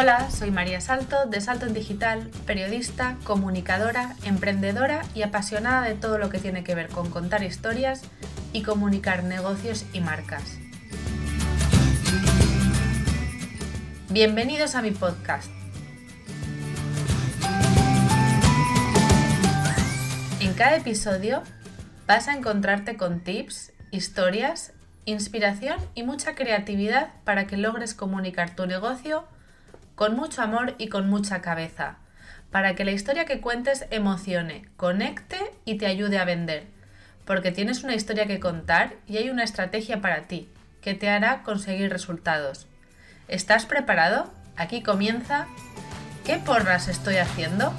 Hola, soy María Salto de Salto en Digital, periodista, comunicadora, emprendedora y apasionada de todo lo que tiene que ver con contar historias y comunicar negocios y marcas. Bienvenidos a mi podcast. En cada episodio vas a encontrarte con tips, historias, inspiración y mucha creatividad para que logres comunicar tu negocio con mucho amor y con mucha cabeza, para que la historia que cuentes emocione, conecte y te ayude a vender, porque tienes una historia que contar y hay una estrategia para ti, que te hará conseguir resultados. ¿Estás preparado? Aquí comienza ¿Qué porras estoy haciendo?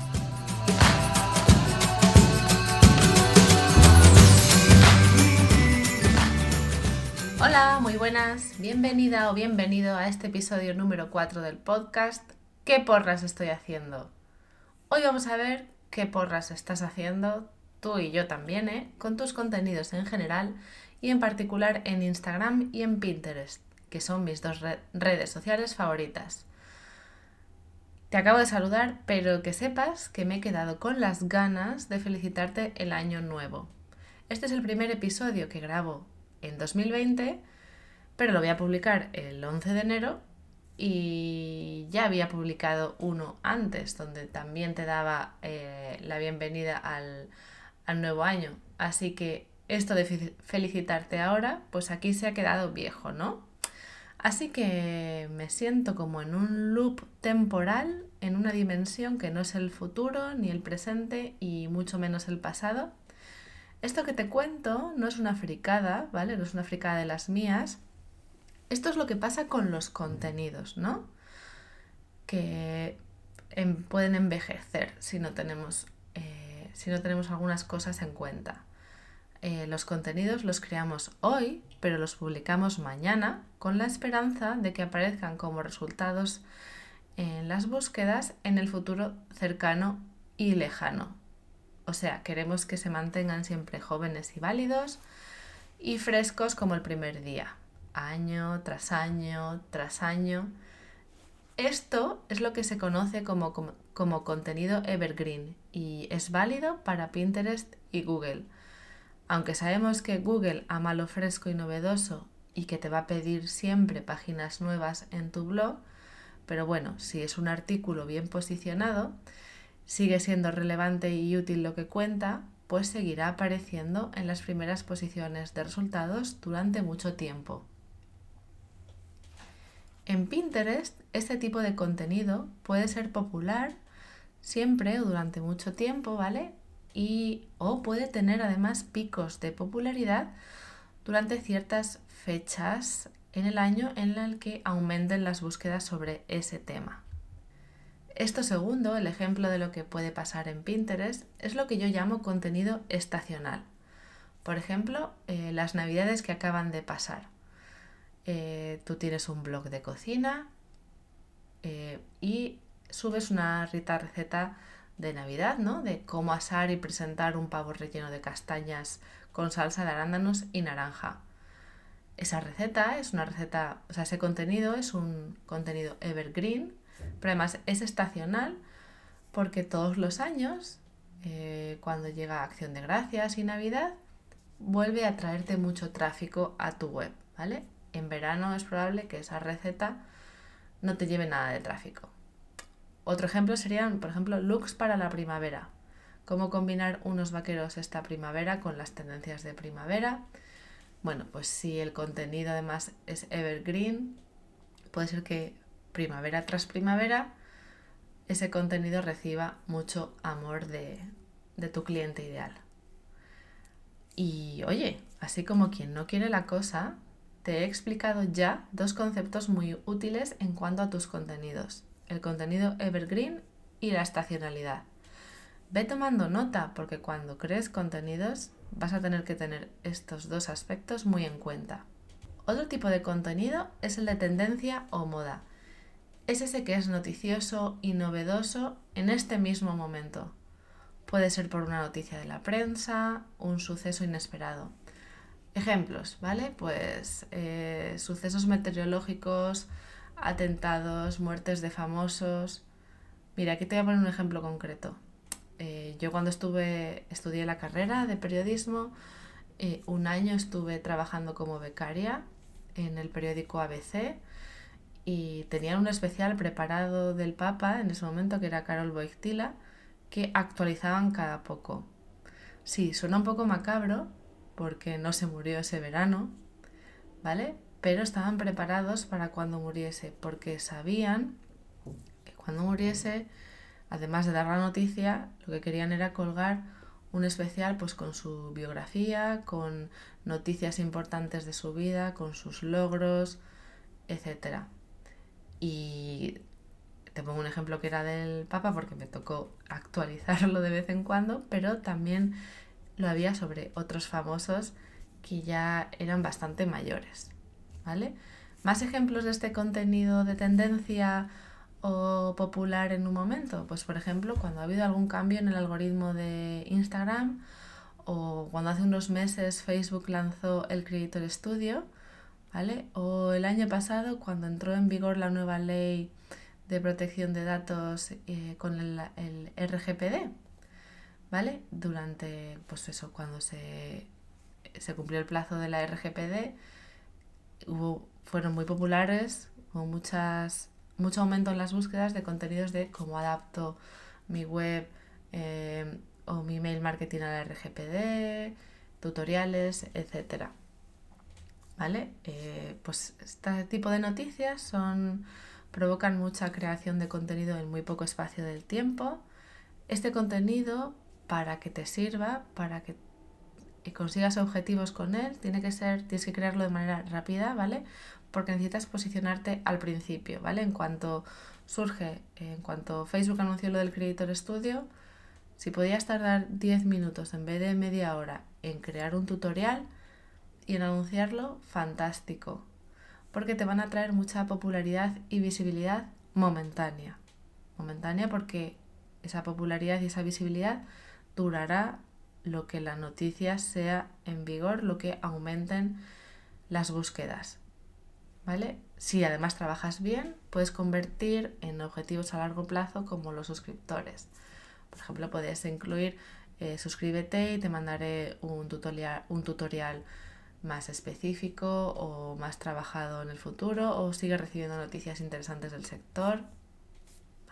Hola, muy buenas, bienvenida o bienvenido a este episodio número 4 del podcast ¿Qué porras estoy haciendo? Hoy vamos a ver qué porras estás haciendo, tú y yo también, ¿eh? con tus contenidos en general y en particular en Instagram y en Pinterest, que son mis dos redes sociales favoritas. Te acabo de saludar, pero que sepas que me he quedado con las ganas de felicitarte el año nuevo. Este es el primer episodio que grabo en 2020, pero lo voy a publicar el 11 de enero y ya había publicado uno antes donde también te daba eh, la bienvenida al, al nuevo año. Así que esto de felicitarte ahora, pues aquí se ha quedado viejo, ¿no? Así que me siento como en un loop temporal, en una dimensión que no es el futuro ni el presente y mucho menos el pasado, esto que te cuento no es una fricada, ¿vale? No es una fricada de las mías. Esto es lo que pasa con los contenidos, ¿no? Que em, pueden envejecer si no tenemos, eh, si no tenemos algunas cosas en cuenta. Eh, los contenidos los creamos hoy, pero los publicamos mañana con la esperanza de que aparezcan como resultados en las búsquedas en el futuro cercano y lejano. O sea, queremos que se mantengan siempre jóvenes y válidos y frescos como el primer día, año tras año tras año. Esto es lo que se conoce como, como, contenido evergreen y es válido para Pinterest y Google. Aunque sabemos que Google ama lo fresco y novedoso y que te va a pedir siempre páginas nuevas en tu blog, pero bueno, si es un artículo bien posicionado, sigue siendo relevante y útil lo que cuenta, pues seguirá apareciendo en las primeras posiciones de resultados durante mucho tiempo. En Pinterest, este tipo de contenido puede ser popular siempre o durante mucho tiempo, ¿vale? Y o puede tener además picos de popularidad durante ciertas fechas en el año en el que aumenten las búsquedas sobre ese tema. Esto segundo, el ejemplo de lo que puede pasar en Pinterest, es lo que yo llamo contenido estacional. Por ejemplo, eh, las navidades que acaban de pasar. Eh, tú tienes un blog de cocina eh, y subes una rita receta de Navidad, ¿no? De cómo asar y presentar un pavo relleno de castañas con salsa de arándanos y naranja. Esa receta es una receta, o sea, ese contenido es un contenido evergreen pero además es estacional porque todos los años, eh, cuando llega Acción de Gracias y Navidad, vuelve a traerte mucho tráfico a tu web, ¿vale? En verano es probable que esa receta no te lleve nada de tráfico. Otro ejemplo serían, por ejemplo, looks para la primavera. Cómo combinar unos vaqueros esta primavera con las tendencias de primavera. Bueno, pues si el contenido además es evergreen, puede ser que primavera tras primavera, ese contenido reciba mucho amor de, tu cliente ideal. Y oye, así como quien no quiere la cosa, te he explicado ya dos conceptos muy útiles en cuanto a tus contenidos, el contenido evergreen y la estacionalidad. Ve tomando nota porque cuando crees contenidos vas a tener que tener estos dos aspectos muy en cuenta. Otro tipo de contenido es el de tendencia o moda es ese que es noticioso y novedoso en este mismo momento. Puede ser por una noticia de la prensa, un suceso inesperado. Ejemplos, ¿vale? Pues eh, sucesos meteorológicos atentados, muertes de famosos. Mira, aquí te voy a poner un ejemplo concreto. Eh, yo cuando estuve, estudié la carrera de periodismo, eh, un año estuve trabajando como becaria en el periódico ABC y tenían un especial preparado del Papa en ese momento que era Carol Boictila que actualizaban cada poco. Sí, suena un poco macabro porque no se murió ese verano, ¿vale? Pero estaban preparados para cuando muriese porque sabían que cuando muriese, además de dar la noticia, lo que querían era colgar un especial pues con su biografía, con noticias importantes de su vida, con sus logros, etc. Y te pongo un ejemplo que era del Papa porque me tocó actualizarlo de vez en cuando, pero también lo había sobre otros famosos que ya eran bastante mayores, ¿vale? Más ejemplos de este contenido de tendencia o popular en un momento, pues por ejemplo, cuando ha habido algún cambio en el algoritmo de Instagram o cuando hace unos meses Facebook lanzó el Creator Studio, ¿vale? O el año pasado cuando entró en vigor la nueva ley de protección de datos eh, con el, el, RGPD, ¿vale? Durante, pues eso, cuando se, se cumplió el plazo de la RGPD, hubo, fueron muy populares, hubo muchas, mucho aumento en las búsquedas de contenidos de cómo adapto mi web eh, o mi mail marketing a la RGPD, tutoriales, etcétera. ¿Vale? Eh, pues este tipo de noticias son provocan mucha creación de contenido en muy poco espacio del tiempo. Este contenido, para que te sirva, para que consigas objetivos con él, tiene que ser, tienes que crearlo de manera rápida, ¿vale? Porque necesitas posicionarte al principio, ¿vale? En cuanto surge, en cuanto Facebook anunció lo del Creator Studio, si podías tardar 10 minutos en vez de media hora en crear un tutorial y en anunciarlo, fantástico porque te van a traer mucha popularidad y visibilidad momentánea. Momentánea porque esa popularidad y esa visibilidad durará lo que la noticia sea en vigor, lo que aumenten las búsquedas. ¿Vale? Si además trabajas bien, puedes convertir en objetivos a largo plazo como los suscriptores. Por ejemplo, puedes incluir eh, suscríbete y te mandaré un tutorial, un tutorial más específico o más trabajado en el futuro o sigue recibiendo noticias interesantes del sector,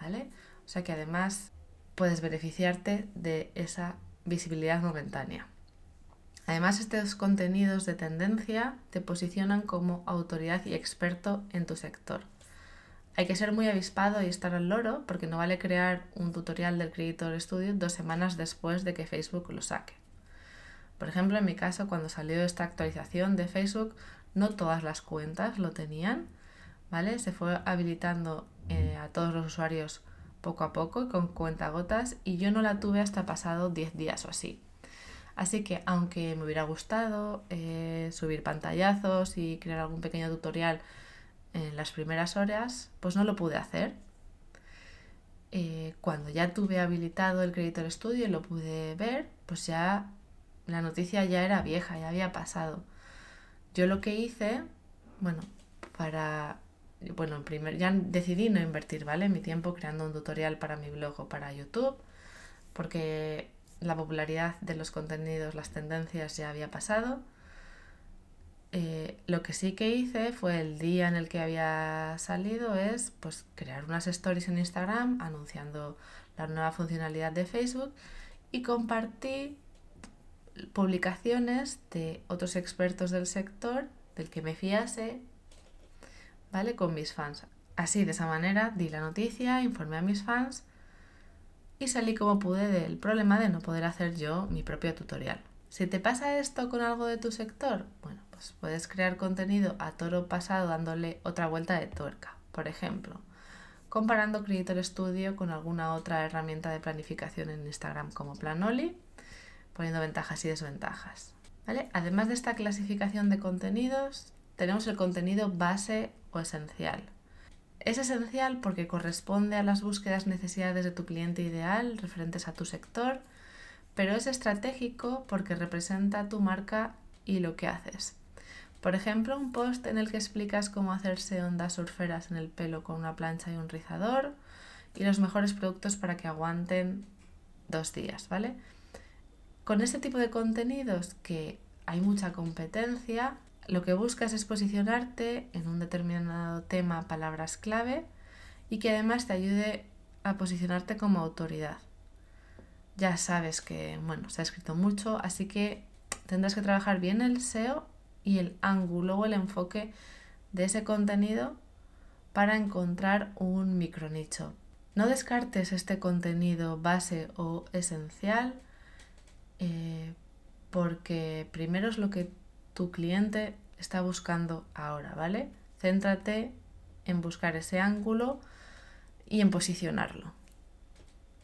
¿vale? O sea que además puedes beneficiarte de esa visibilidad momentánea. Además, estos contenidos de tendencia te posicionan como autoridad y experto en tu sector. Hay que ser muy avispado y estar al loro porque no vale crear un tutorial del Creator Studio dos semanas después de que Facebook lo saque. Por ejemplo, en mi caso, cuando salió esta actualización de Facebook, no todas las cuentas lo tenían, ¿vale? Se fue habilitando eh, a todos los usuarios poco a poco con cuentagotas y yo no la tuve hasta pasado 10 días o así. Así que aunque me hubiera gustado eh, subir pantallazos y crear algún pequeño tutorial en las primeras horas, pues no lo pude hacer. Eh, cuando ya tuve habilitado el Creator Studio y lo pude ver, pues ya la noticia ya era vieja, ya había pasado. Yo lo que hice, bueno, para, bueno, primer, ya decidí no invertir, ¿vale? Mi tiempo creando un tutorial para mi blog o para YouTube, porque la popularidad de los contenidos, las tendencias ya había pasado. Eh, lo que sí que hice fue el día en el que había salido es pues crear unas stories en Instagram anunciando la nueva funcionalidad de Facebook y compartí publicaciones de otros expertos del sector, del que me fiase, ¿vale? Con mis fans. Así, de esa manera, di la noticia, informé a mis fans y salí como pude del problema de no poder hacer yo mi propio tutorial. Si te pasa esto con algo de tu sector, bueno, pues puedes crear contenido a toro pasado dándole otra vuelta de tuerca. Por ejemplo, comparando Creator Studio con alguna otra herramienta de planificación en Instagram como Planoli poniendo ventajas y desventajas. ¿vale? Además de esta clasificación de contenidos, tenemos el contenido base o esencial. Es esencial porque corresponde a las búsquedas necesidades de tu cliente ideal referentes a tu sector, pero es estratégico porque representa tu marca y lo que haces. Por ejemplo, un post en el que explicas cómo hacerse ondas surferas en el pelo con una plancha y un rizador y los mejores productos para que aguanten dos días, ¿vale? Con este tipo de contenidos que hay mucha competencia, lo que buscas es posicionarte en un determinado tema, palabras clave, y que además te ayude a posicionarte como autoridad. Ya sabes que, bueno, se ha escrito mucho, así que tendrás que trabajar bien el SEO y el ángulo o el enfoque de ese contenido para encontrar un micronicho. No descartes este contenido base o esencial eh, porque primero es lo que tu cliente está buscando ahora, ¿vale? Céntrate en buscar ese ángulo y en posicionarlo.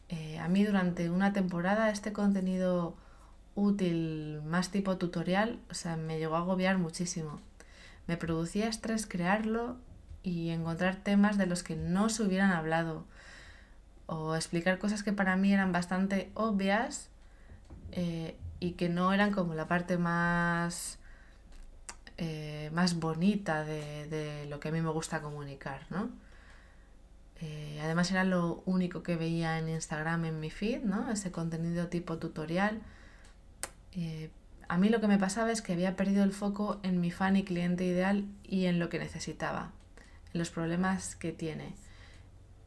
Eh, a mí durante una temporada este contenido útil, más tipo tutorial, o sea, me llegó a agobiar muchísimo. Me producía estrés crearlo y encontrar temas de los que no se hubieran hablado o explicar cosas que para mí eran bastante obvias eh, y que no eran como la parte más, eh, más bonita de, lo que a mí me gusta comunicar, ¿no? Eh, además era lo único que veía en Instagram en mi feed, ¿no? Ese contenido tipo tutorial. a mí lo que me pasaba es que había perdido el foco en mi fan y cliente ideal y en lo que necesitaba, en los problemas que tiene.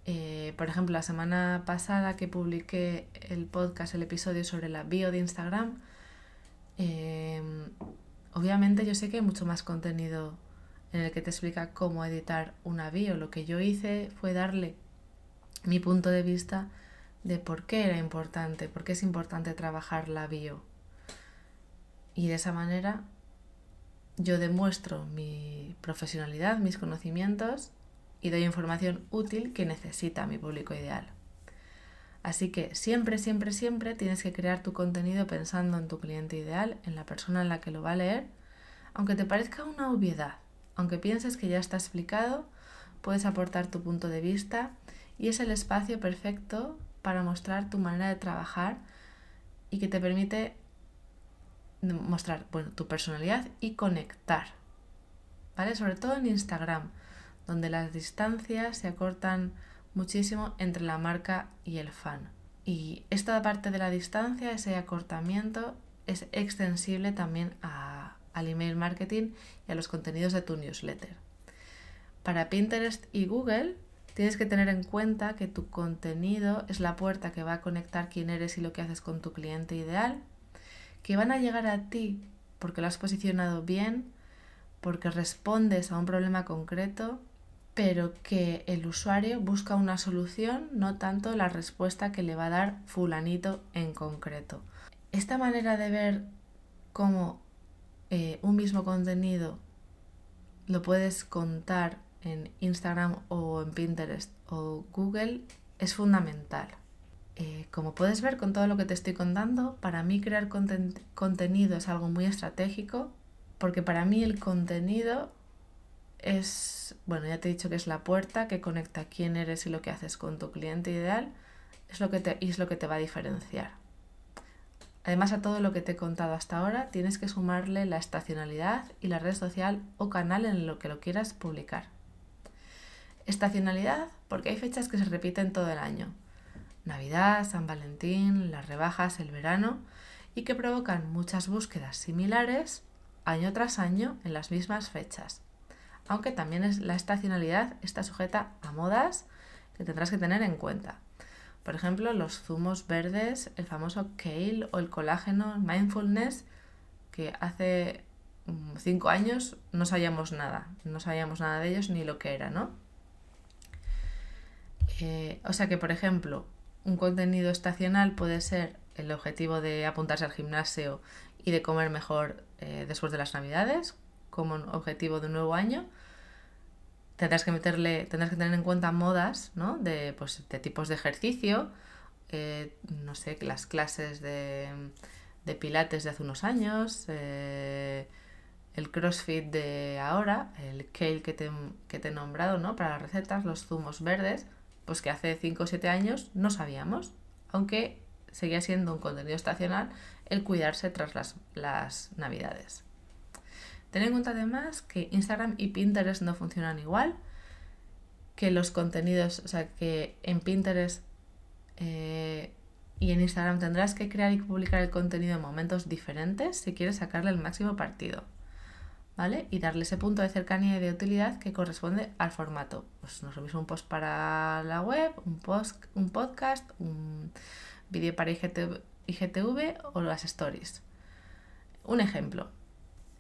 Eh, por ejemplo, la semana pasada que publiqué el podcast, el episodio sobre la bio de Instagram, eh, obviamente yo sé que hay mucho más contenido en el que te explica cómo editar una bio. Lo que yo hice fue darle mi punto de vista de por qué era importante, por qué es importante trabajar la bio. Y de esa manera yo demuestro mi profesionalidad, mis conocimientos y doy información útil que necesita mi público ideal. Así que siempre, siempre, siempre tienes que crear tu contenido pensando en tu cliente ideal, en la persona en la que lo va a leer, aunque te parezca una obviedad, aunque pienses que ya está explicado, puedes aportar tu punto de vista y es el espacio perfecto para mostrar tu manera de trabajar y que te permite mostrar bueno, tu personalidad y conectar. ¿Vale? Sobre todo en Instagram donde las distancias se acortan muchísimo entre la marca y el fan. Y esta parte de la distancia, ese acortamiento, es extensible también al email marketing y a los contenidos de tu newsletter. Para Pinterest y Google tienes que tener en cuenta que tu contenido es la puerta que va a conectar quién eres y lo que haces con tu cliente ideal, que van a llegar a ti porque lo has posicionado bien, porque respondes a un problema concreto pero que el usuario busca una solución, no tanto la respuesta que le va a dar fulanito en concreto. Esta manera de ver cómo eh, un mismo contenido lo puedes contar en Instagram o en Pinterest o Google es fundamental. Eh, como puedes ver con todo lo que te estoy contando, para mí crear contenido es algo muy estratégico porque para mí el contenido es, bueno, ya te he dicho que es la puerta que conecta quién eres y lo que haces con tu cliente ideal, es lo que te, y es lo que te va a diferenciar. Además a todo lo que te he contado hasta ahora, tienes que sumarle la estacionalidad y la red social o canal en lo que lo quieras publicar. Estacionalidad porque hay fechas que se repiten todo el año. Navidad, San Valentín, las rebajas, el verano y que provocan muchas búsquedas similares año tras año en las mismas fechas aunque también es, la estacionalidad está sujeta a modas que tendrás que tener en cuenta. Por ejemplo, los zumos verdes, el famoso kale o el colágeno, mindfulness, que hace mm, cinco años no sabíamos nada, no sabíamos nada de ellos ni lo que era, ¿no? Eh, o sea que, por ejemplo, un contenido estacional puede ser el objetivo de apuntarse al gimnasio y de comer mejor eh, después de las navidades, como objetivo de un nuevo año, tendrás que meterle, tendrás que tener en cuenta modas, ¿no? De, pues, de tipos de ejercicio, eh, no sé, las clases de, de, pilates de hace unos años, eh, el crossfit de ahora, el kale que te, que te he nombrado, ¿no? Para las recetas, los zumos verdes, pues que hace 5 o 7 años no sabíamos, aunque seguía siendo un contenido estacional el cuidarse tras las, las navidades. Ten en cuenta además que Instagram y Pinterest no funcionan igual, que los contenidos, o sea, que en Pinterest eh, y en Instagram tendrás que crear y publicar el contenido en momentos diferentes si quieres sacarle el máximo partido. ¿Vale? Y darle ese punto de cercanía y de utilidad que corresponde al formato. Pues no es lo mismo un post para la web, un, post, un podcast, un vídeo para IGTV, o las stories. Un ejemplo.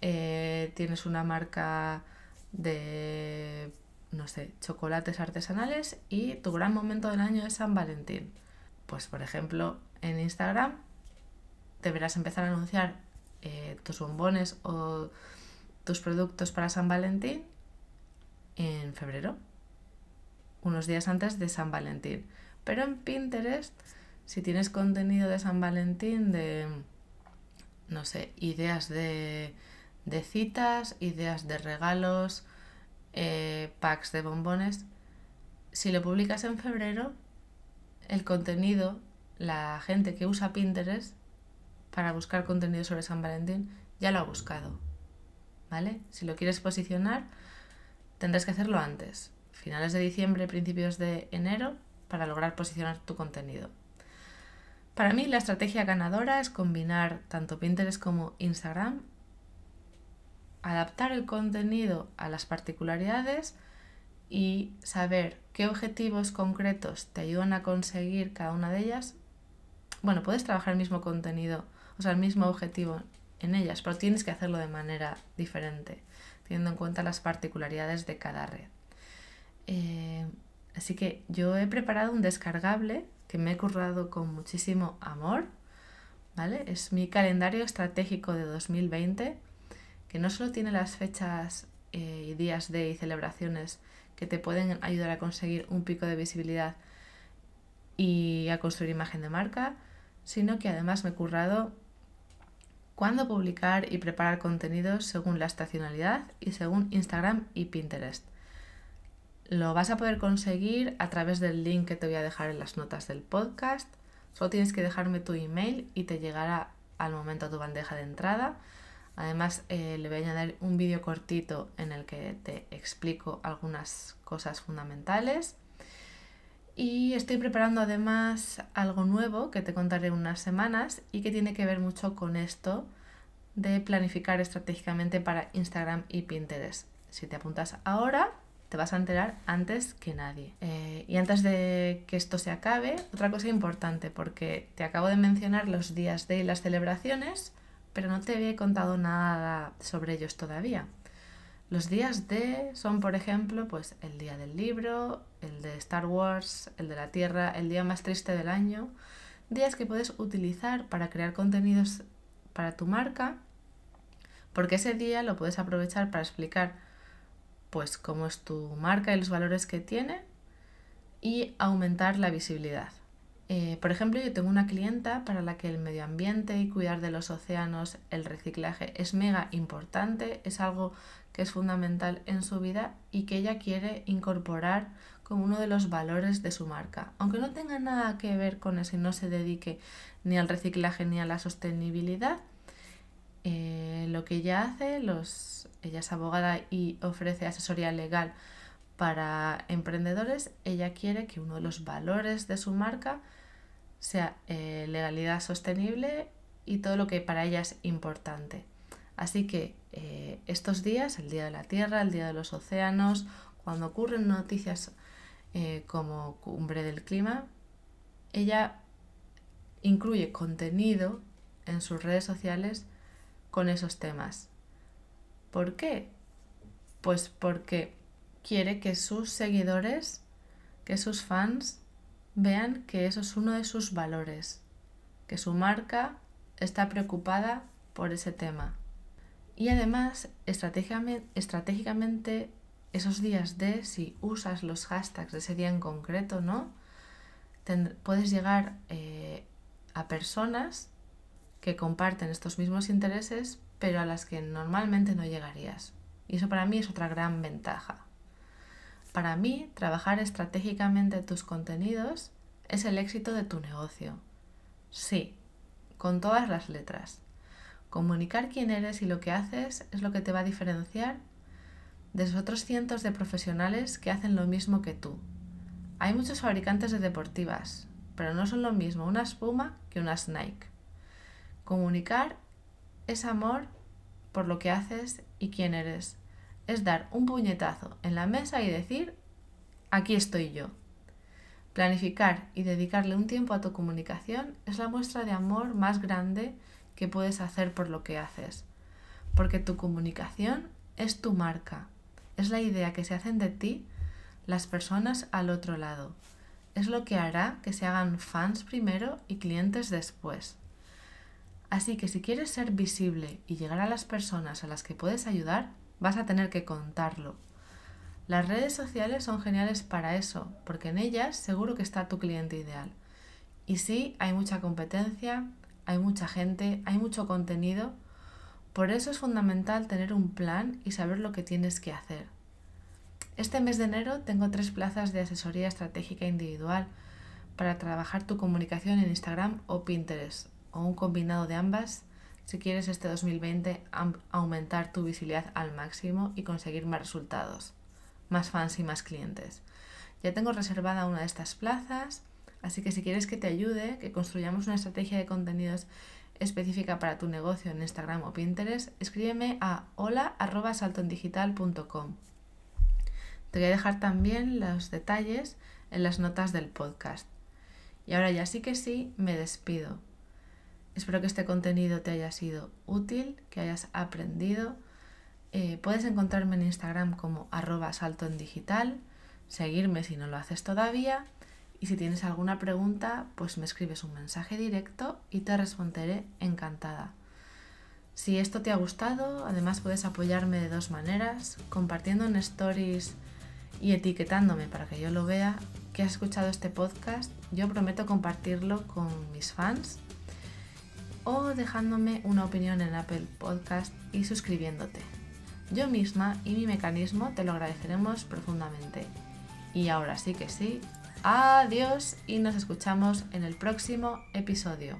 Eh, tienes una marca de, no sé, chocolates artesanales y tu gran momento del año es San Valentín pues por ejemplo, en Instagram deberás empezar a anunciar eh, tus bombones o tus productos para San Valentín en febrero, unos días antes de San Valentín. Pero en Pinterest, si tienes contenido de San Valentín, de, no sé, ideas de, citas, ideas de regalos, eh, packs de bombones, si lo publicas en febrero, el contenido, la gente que usa Pinterest para buscar contenido sobre San Valentín ya lo ha buscado. ¿Vale? Si lo quieres posicionar, tendrás que hacerlo antes, finales de diciembre, principios de enero, para lograr posicionar tu contenido. Para mí la estrategia ganadora es combinar tanto Pinterest como Instagram, adaptar el contenido a las particularidades y saber qué objetivos concretos te ayudan a conseguir cada una de ellas. Bueno, puedes trabajar el mismo contenido, o sea, el mismo objetivo en ellas, pero tienes que hacerlo de manera diferente, teniendo en cuenta las particularidades de cada red. Eh, así que yo he preparado un descargable que me he currado con muchísimo amor, ¿vale? Es mi calendario estratégico de 2020, que no solo tiene las fechas eh, y días de y celebraciones que te pueden ayudar a conseguir un pico de visibilidad y a construir imagen de marca, sino que además me he currado cuándo publicar y preparar contenidos según la estacionalidad y según Instagram y Pinterest. Lo vas a poder conseguir a través del link que te voy a dejar en las notas del podcast. Solo tienes que dejarme tu email y te llegará al momento a tu bandeja de entrada Además, eh, le voy a añadir un vídeo cortito en el que te explico algunas cosas fundamentales. Y estoy preparando además algo nuevo que te contaré unas semanas y que tiene que ver mucho con esto de planificar estratégicamente para Instagram y Pinterest. Si te apuntas ahora, te vas a enterar antes que nadie. Eh, y antes de que esto se acabe, otra cosa importante, porque te acabo de mencionar los días de las celebraciones pero no te he contado nada sobre ellos todavía. Los días de son, por ejemplo, pues el día del libro, el de Star Wars, el de la Tierra, el día más triste del año, días que puedes utilizar para crear contenidos para tu marca, porque ese día lo puedes aprovechar para explicar pues cómo es tu marca y los valores que tiene y aumentar la visibilidad. Eh, por ejemplo, yo tengo una clienta para la que el medio ambiente y cuidar de los océanos, el reciclaje es mega importante, es algo que es fundamental en su vida y que ella quiere incorporar como uno de los valores de su marca. Aunque no tenga nada que ver con eso y no se dedique ni al reciclaje ni a la sostenibilidad, eh, lo que ella hace, los, ella es abogada y ofrece asesoría legal para emprendedores, ella quiere que uno de los valores de su marca sea eh, legalidad sostenible y todo lo que para ella es importante. Así que eh, estos días, el Día de la Tierra, el Día de los Océanos, cuando ocurren noticias eh, como cumbre del clima, ella incluye contenido en sus redes sociales con esos temas. ¿Por qué? Pues porque quiere que sus seguidores, que sus fans vean que eso es uno de sus valores, que su marca está preocupada por ese tema. Y además, estratégicamente, esos días de, si usas los hashtags de ese día en concreto, ¿no? puedes llegar eh, a personas que comparten estos mismos intereses, pero a las que normalmente no llegarías. Y eso para mí es otra gran ventaja. Para mí, trabajar estratégicamente tus contenidos es el éxito de tu negocio. Sí, con todas las letras. Comunicar quién eres y lo que haces es lo que te va a diferenciar de los otros cientos de profesionales que hacen lo mismo que tú. Hay muchos fabricantes de deportivas, pero no son lo mismo una espuma que una Nike. Comunicar es amor por lo que haces y quién eres. Es dar un puñetazo en la mesa y decir, aquí estoy yo. Planificar y dedicarle un tiempo a tu comunicación es la muestra de amor más grande que puedes hacer por lo que haces. Porque tu comunicación es tu marca, es la idea que se hacen de ti las personas al otro lado. Es lo que hará que se hagan fans primero y clientes después. Así que si quieres ser visible y llegar a las personas a las que puedes ayudar, vas a tener que contarlo. Las redes sociales son geniales para eso, porque en ellas seguro que está tu cliente ideal. Y sí, hay mucha competencia, hay mucha gente, hay mucho contenido. Por eso es fundamental tener un plan y saber lo que tienes que hacer. Este mes de enero tengo tres plazas de asesoría estratégica individual para trabajar tu comunicación en Instagram o Pinterest o un combinado de ambas si quieres este 2020 aumentar tu visibilidad al máximo y conseguir más resultados, más fans y más clientes. Ya tengo reservada una de estas plazas, así que si quieres que te ayude, que construyamos una estrategia de contenidos específica para tu negocio en Instagram o Pinterest, escríbeme a hola.saltondigital.com. Te voy a dejar también los detalles en las notas del podcast. Y ahora ya sí que sí, me despido. Espero que este contenido te haya sido útil, que hayas aprendido. Eh, puedes encontrarme en Instagram como arroba salto en digital, seguirme si no lo haces todavía y si tienes alguna pregunta pues me escribes un mensaje directo y te responderé encantada. Si esto te ha gustado, además puedes apoyarme de dos maneras, compartiendo en stories y etiquetándome para que yo lo vea que has escuchado este podcast. Yo prometo compartirlo con mis fans o dejándome una opinión en Apple Podcast y suscribiéndote. Yo misma y mi mecanismo te lo agradeceremos profundamente. Y ahora sí que sí, adiós y nos escuchamos en el próximo episodio.